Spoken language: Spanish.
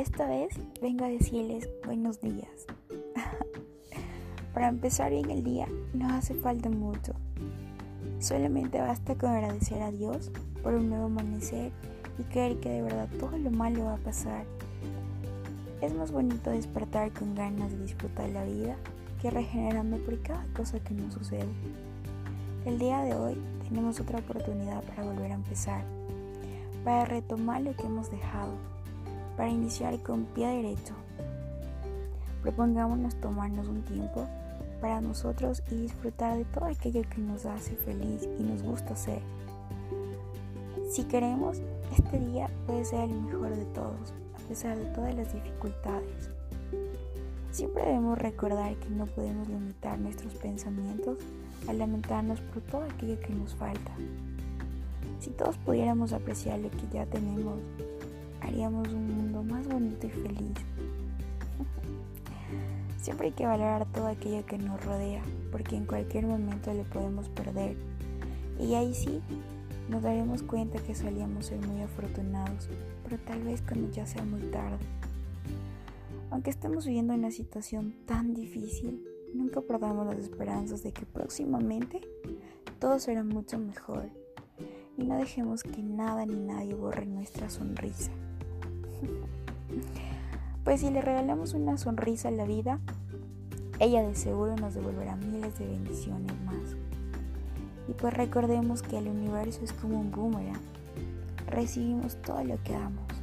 esta vez vengo a decirles buenos días. Para empezar bien el día no hace falta mucho. Solamente basta con agradecer a Dios por un nuevo amanecer y creer que de verdad todo lo malo va a pasar. Es más bonito despertar con ganas de disfrutar la vida que regenerando por cada cosa que nos sucede. El día de hoy tenemos otra oportunidad para volver a empezar, para retomar lo que hemos dejado, para iniciar con pie derecho. Propongámonos tomarnos un tiempo para nosotros y disfrutar de todo aquello que nos hace feliz y nos gusta hacer. Si queremos, este día puede ser el mejor de todos, a pesar de todas las dificultades. Siempre debemos recordar que no podemos limitar nuestros pensamientos a lamentarnos por todo aquello que nos falta. Si todos pudiéramos apreciar lo que ya tenemos, haríamos un y feliz. Siempre hay que valorar todo aquello que nos rodea, porque en cualquier momento le podemos perder. Y ahí sí, nos daremos cuenta que solíamos ser muy afortunados, pero tal vez cuando ya sea muy tarde. Aunque estemos viviendo una situación tan difícil, nunca perdamos las esperanzas de que próximamente todo será mucho mejor y no dejemos que nada ni nadie borre nuestra sonrisa. pues si le regalamos una sonrisa a la vida, ella de seguro nos devolverá miles de bendiciones más. Y pues recordemos que el universo es como un boomerang. Recibimos todo lo que damos.